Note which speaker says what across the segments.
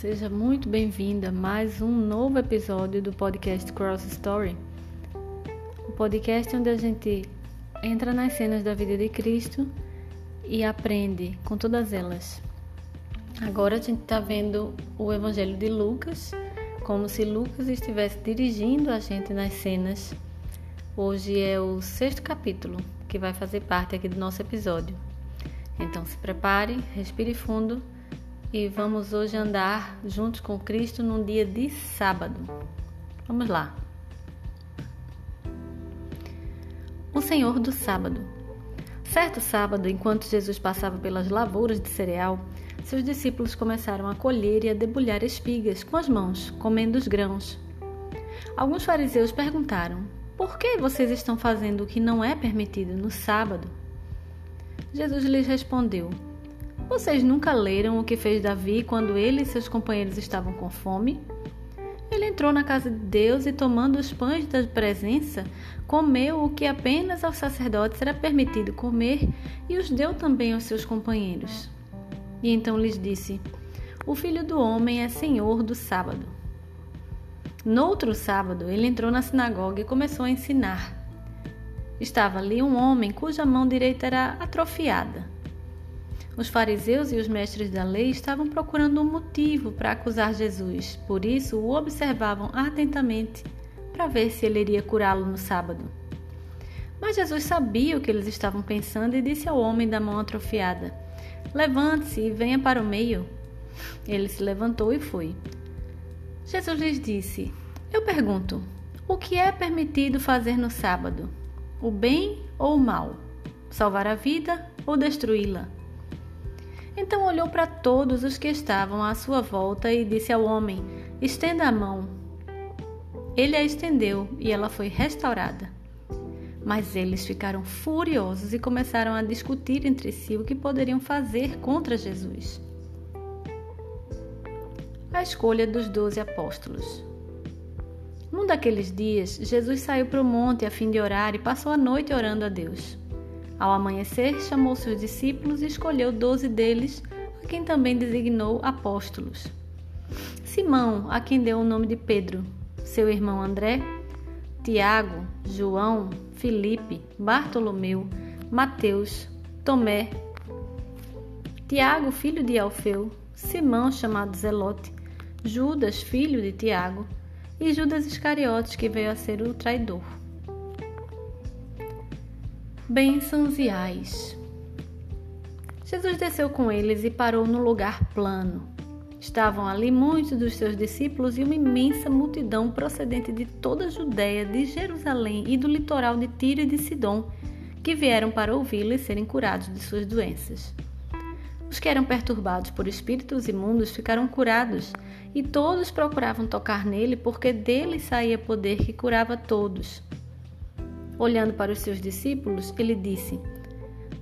Speaker 1: seja muito bem-vinda a mais um novo episódio do podcast Cross Story. O podcast onde a gente entra nas cenas da vida de Cristo e aprende com todas elas. Agora a gente está vendo o Evangelho de Lucas, como se Lucas estivesse dirigindo a gente nas cenas. Hoje é o sexto capítulo que vai fazer parte aqui do nosso episódio. Então se prepare, respire fundo e vamos hoje andar juntos com Cristo num dia de sábado. Vamos lá. O Senhor do Sábado. Certo sábado, enquanto Jesus passava pelas lavouras de cereal, seus discípulos começaram a colher e a debulhar espigas com as mãos, comendo os grãos. Alguns fariseus perguntaram: Por que vocês estão fazendo o que não é permitido no sábado? Jesus lhes respondeu: vocês nunca leram o que fez Davi quando ele e seus companheiros estavam com fome? Ele entrou na casa de Deus e, tomando os pães da presença, comeu o que apenas aos sacerdotes era permitido comer e os deu também aos seus companheiros. E então lhes disse: O filho do homem é senhor do sábado. No outro sábado, ele entrou na sinagoga e começou a ensinar. Estava ali um homem cuja mão direita era atrofiada. Os fariseus e os mestres da lei estavam procurando um motivo para acusar Jesus, por isso o observavam atentamente para ver se ele iria curá-lo no sábado. Mas Jesus sabia o que eles estavam pensando e disse ao homem da mão atrofiada: Levante-se e venha para o meio. Ele se levantou e foi. Jesus lhes disse: Eu pergunto, o que é permitido fazer no sábado? O bem ou o mal? Salvar a vida ou destruí-la? Então olhou para todos os que estavam à sua volta e disse ao homem: Estenda a mão. Ele a estendeu e ela foi restaurada. Mas eles ficaram furiosos e começaram a discutir entre si o que poderiam fazer contra Jesus. A escolha dos doze apóstolos. Num daqueles dias, Jesus saiu para o monte a fim de orar e passou a noite orando a Deus. Ao amanhecer, chamou seus discípulos e escolheu doze deles, a quem também designou apóstolos. Simão, a quem deu o nome de Pedro, seu irmão André, Tiago, João, Filipe, Bartolomeu, Mateus, Tomé, Tiago, filho de Alfeu, Simão, chamado Zelote, Judas, filho de Tiago, e Judas Iscariotes, que veio a ser o traidor. Bênçãos e ais. Jesus desceu com eles e parou no lugar plano. Estavam ali muitos dos seus discípulos e uma imensa multidão procedente de toda a Judéia, de Jerusalém e do litoral de Tiro e de Sidom, que vieram para ouvi-lo e serem curados de suas doenças. Os que eram perturbados por espíritos imundos ficaram curados, e todos procuravam tocar nele, porque dele saía poder que curava todos. Olhando para os seus discípulos, ele disse: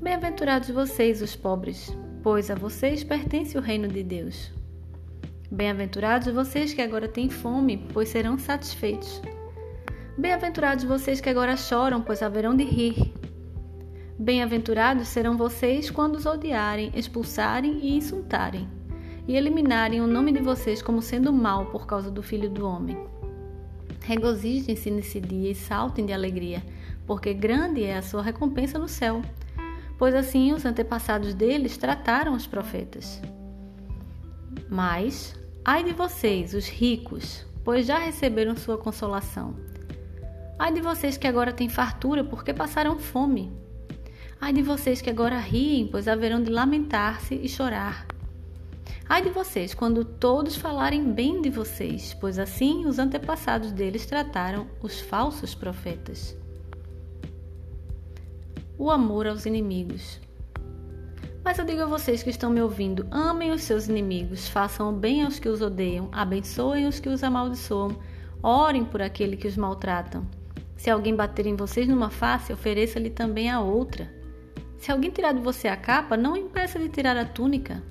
Speaker 1: Bem-aventurados vocês, os pobres, pois a vocês pertence o reino de Deus. Bem-aventurados vocês que agora têm fome, pois serão satisfeitos. Bem-aventurados vocês que agora choram, pois haverão de rir. Bem-aventurados serão vocês quando os odiarem, expulsarem e insultarem, e eliminarem o nome de vocês como sendo mal por causa do Filho do Homem. Regozijem-se nesse dia e saltem de alegria porque grande é a sua recompensa no céu. Pois assim os antepassados deles trataram os profetas. Mas, ai de vocês, os ricos, pois já receberam sua consolação. Ai de vocês que agora têm fartura, porque passaram fome. Ai de vocês que agora riem, pois haverão de lamentar-se e chorar. Ai de vocês quando todos falarem bem de vocês, pois assim os antepassados deles trataram os falsos profetas o amor aos inimigos. Mas eu digo a vocês que estão me ouvindo: amem os seus inimigos, façam o bem aos que os odeiam, abençoem os que os amaldiçoam, orem por aquele que os maltratam. Se alguém bater em vocês numa face, ofereça-lhe também a outra. Se alguém tirar de você a capa, não impeça de tirar a túnica.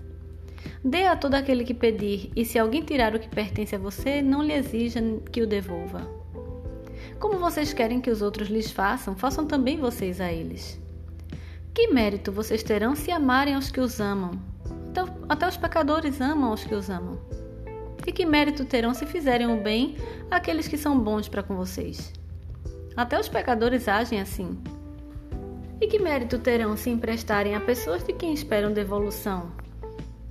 Speaker 1: Dê a todo aquele que pedir, e se alguém tirar o que pertence a você, não lhe exija que o devolva. Como vocês querem que os outros lhes façam, façam também vocês a eles. Que mérito vocês terão se amarem aos que os amam? Até, até os pecadores amam os que os amam. E que mérito terão se fizerem o bem àqueles que são bons para com vocês? Até os pecadores agem assim. E que mérito terão se emprestarem a pessoas de quem esperam devolução?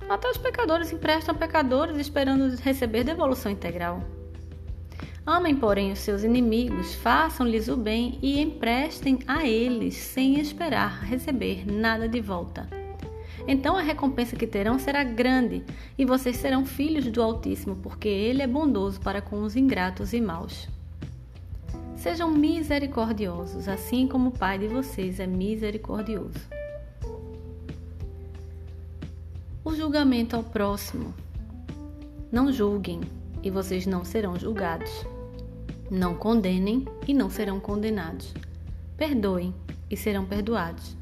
Speaker 1: Até os pecadores emprestam a pecadores esperando receber devolução integral. Amem, porém, os seus inimigos, façam-lhes o bem e emprestem a eles, sem esperar receber nada de volta. Então a recompensa que terão será grande, e vocês serão filhos do Altíssimo, porque Ele é bondoso para com os ingratos e maus. Sejam misericordiosos, assim como o Pai de vocês é misericordioso. O julgamento ao próximo. Não julguem, e vocês não serão julgados. Não condenem e não serão condenados. Perdoem e serão perdoados.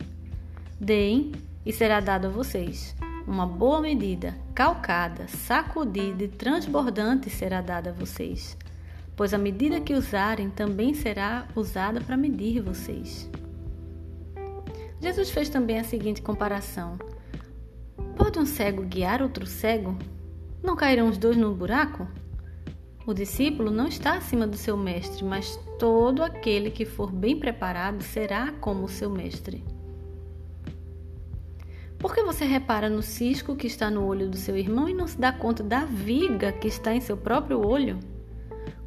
Speaker 1: Deem e será dado a vocês. Uma boa medida, calcada, sacudida e transbordante será dada a vocês. Pois a medida que usarem também será usada para medir vocês. Jesus fez também a seguinte comparação: Pode um cego guiar outro cego? Não cairão os dois no buraco? O discípulo não está acima do seu mestre, mas todo aquele que for bem preparado será como o seu mestre. Por que você repara no cisco que está no olho do seu irmão e não se dá conta da viga que está em seu próprio olho?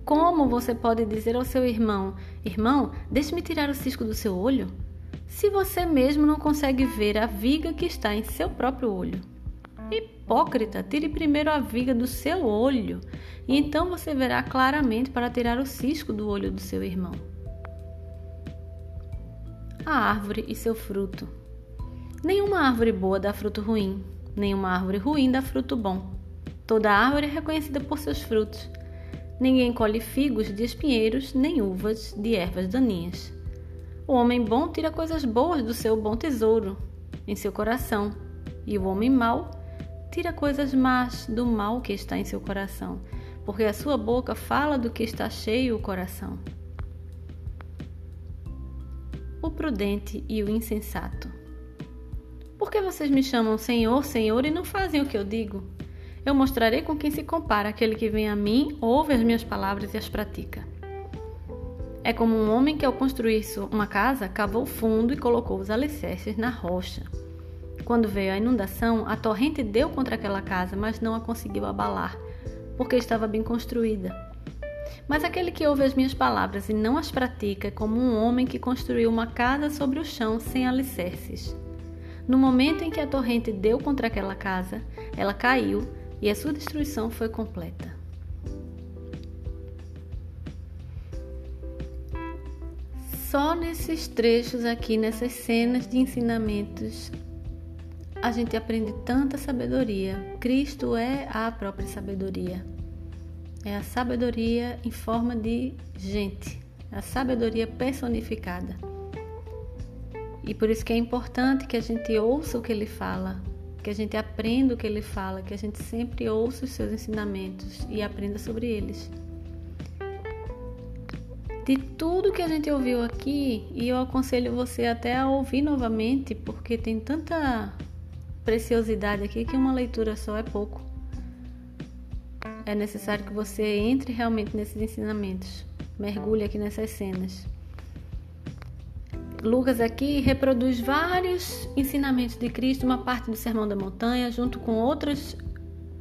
Speaker 1: Como você pode dizer ao seu irmão: Irmão, deixe-me tirar o cisco do seu olho? Se você mesmo não consegue ver a viga que está em seu próprio olho. Hipócrita, tire primeiro a viga do seu olho, e então você verá claramente para tirar o cisco do olho do seu irmão. A árvore e seu fruto. Nenhuma árvore boa dá fruto ruim, nenhuma árvore ruim dá fruto bom. Toda árvore é reconhecida por seus frutos. Ninguém colhe figos de espinheiros, nem uvas de ervas daninhas. O homem bom tira coisas boas do seu bom tesouro, em seu coração, e o homem mau tira coisas más do mal que está em seu coração, porque a sua boca fala do que está cheio o coração. O prudente e o insensato. Por que vocês me chamam Senhor, Senhor e não fazem o que eu digo? Eu mostrarei com quem se compara aquele que vem a mim, ouve as minhas palavras e as pratica. É como um homem que, ao construir uma casa, cavou fundo e colocou os alicerces na rocha. Quando veio a inundação, a torrente deu contra aquela casa, mas não a conseguiu abalar, porque estava bem construída. Mas aquele que ouve as minhas palavras e não as pratica é como um homem que construiu uma casa sobre o chão sem alicerces. No momento em que a torrente deu contra aquela casa, ela caiu e a sua destruição foi completa. Só nesses trechos aqui, nessas cenas de ensinamentos, a gente aprende tanta sabedoria. Cristo é a própria sabedoria. É a sabedoria em forma de gente, a sabedoria personificada. E por isso que é importante que a gente ouça o que ele fala, que a gente aprenda o que ele fala, que a gente sempre ouça os seus ensinamentos e aprenda sobre eles. De tudo que a gente ouviu aqui, e eu aconselho você até a ouvir novamente, porque tem tanta preciosidade aqui que uma leitura só é pouco. É necessário que você entre realmente nesses ensinamentos, mergulhe aqui nessas cenas. Lucas aqui reproduz vários ensinamentos de Cristo, uma parte do Sermão da Montanha, junto com outras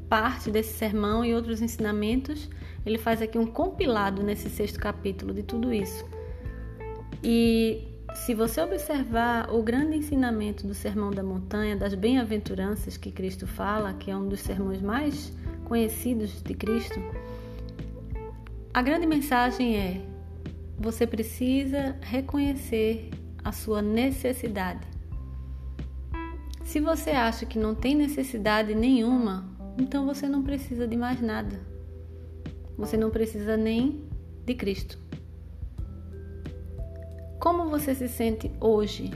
Speaker 1: partes desse sermão e outros ensinamentos. Ele faz aqui um compilado nesse sexto capítulo de tudo isso. E se você observar o grande ensinamento do Sermão da Montanha, das bem-aventuranças que Cristo fala, que é um dos sermões mais conhecidos de Cristo, a grande mensagem é: você precisa reconhecer a sua necessidade. Se você acha que não tem necessidade nenhuma, então você não precisa de mais nada. Você não precisa nem de Cristo. Como você se sente hoje?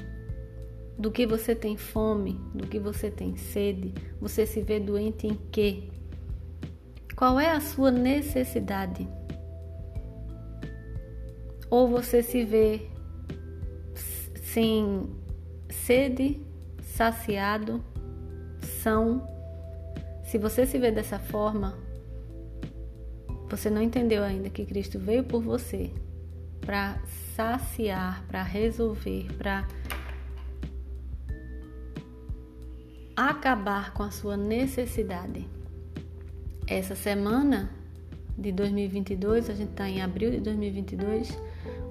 Speaker 1: Do que você tem fome? Do que você tem sede? Você se vê doente em quê? Qual é a sua necessidade? Ou você se vê sem sede, saciado, são? Se você se vê dessa forma, você não entendeu ainda que Cristo veio por você para saciar, para resolver, para acabar com a sua necessidade. Essa semana de 2022, a gente está em abril de 2022,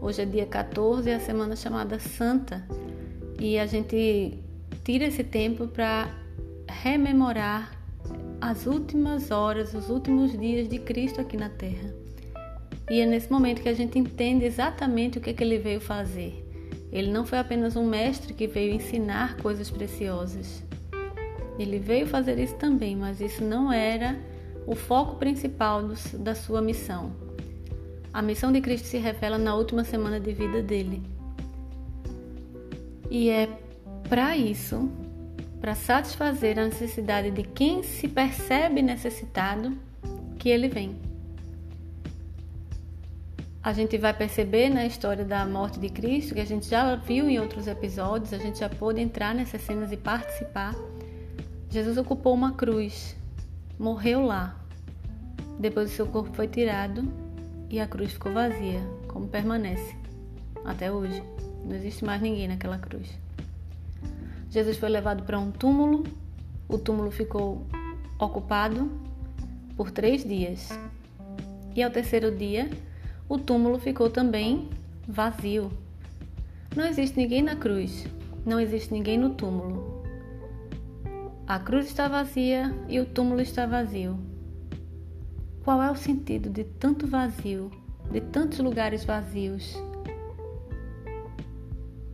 Speaker 1: hoje é dia 14, é a semana chamada Santa, e a gente tira esse tempo para rememorar as últimas horas, os últimos dias de Cristo aqui na Terra. E é nesse momento que a gente entende exatamente o que, é que ele veio fazer. Ele não foi apenas um mestre que veio ensinar coisas preciosas. Ele veio fazer isso também, mas isso não era o foco principal do, da sua missão. A missão de Cristo se revela na última semana de vida dele. E é para isso para satisfazer a necessidade de quem se percebe necessitado que ele vem. A gente vai perceber na história da morte de Cristo, que a gente já viu em outros episódios, a gente já pôde entrar nessas cenas e participar. Jesus ocupou uma cruz, morreu lá. Depois o seu corpo foi tirado e a cruz ficou vazia, como permanece até hoje. Não existe mais ninguém naquela cruz. Jesus foi levado para um túmulo. O túmulo ficou ocupado por três dias. E ao terceiro dia, o túmulo ficou também vazio. Não existe ninguém na cruz, não existe ninguém no túmulo. A cruz está vazia e o túmulo está vazio. Qual é o sentido de tanto vazio, de tantos lugares vazios?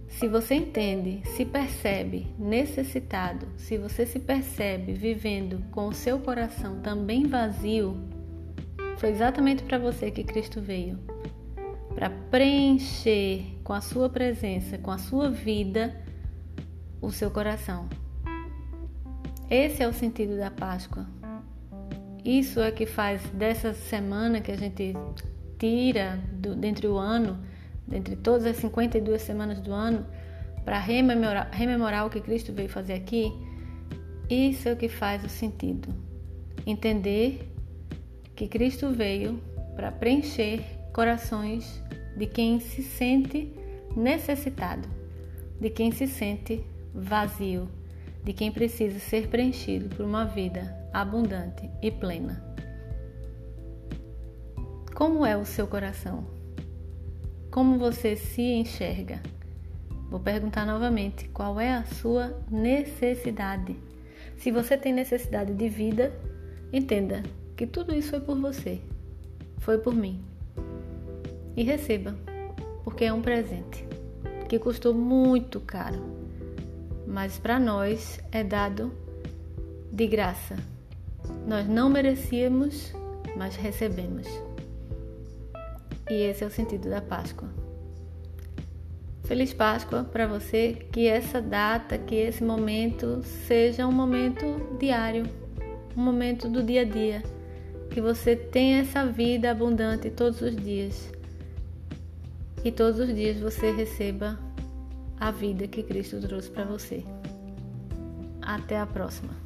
Speaker 1: Se você entende, se percebe necessitado, se você se percebe vivendo com o seu coração também vazio, foi exatamente para você que Cristo veio para preencher com a sua presença, com a sua vida, o seu coração. Esse é o sentido da Páscoa. Isso é que faz dessa semana que a gente tira do, dentre o ano dentre todas as 52 semanas do ano, para rememorar, rememorar o que Cristo veio fazer aqui, isso é o que faz o sentido. Entender que Cristo veio para preencher corações de quem se sente necessitado, de quem se sente vazio, de quem precisa ser preenchido por uma vida abundante e plena. Como é o seu coração? Como você se enxerga? Vou perguntar novamente: qual é a sua necessidade? Se você tem necessidade de vida, entenda que tudo isso foi por você, foi por mim. E receba, porque é um presente que custou muito caro, mas para nós é dado de graça. Nós não merecíamos, mas recebemos. E esse é o sentido da Páscoa. Feliz Páscoa para você, que essa data, que esse momento seja um momento diário, um momento do dia a dia, que você tenha essa vida abundante todos os dias. E todos os dias você receba a vida que Cristo trouxe para você. Até a próxima.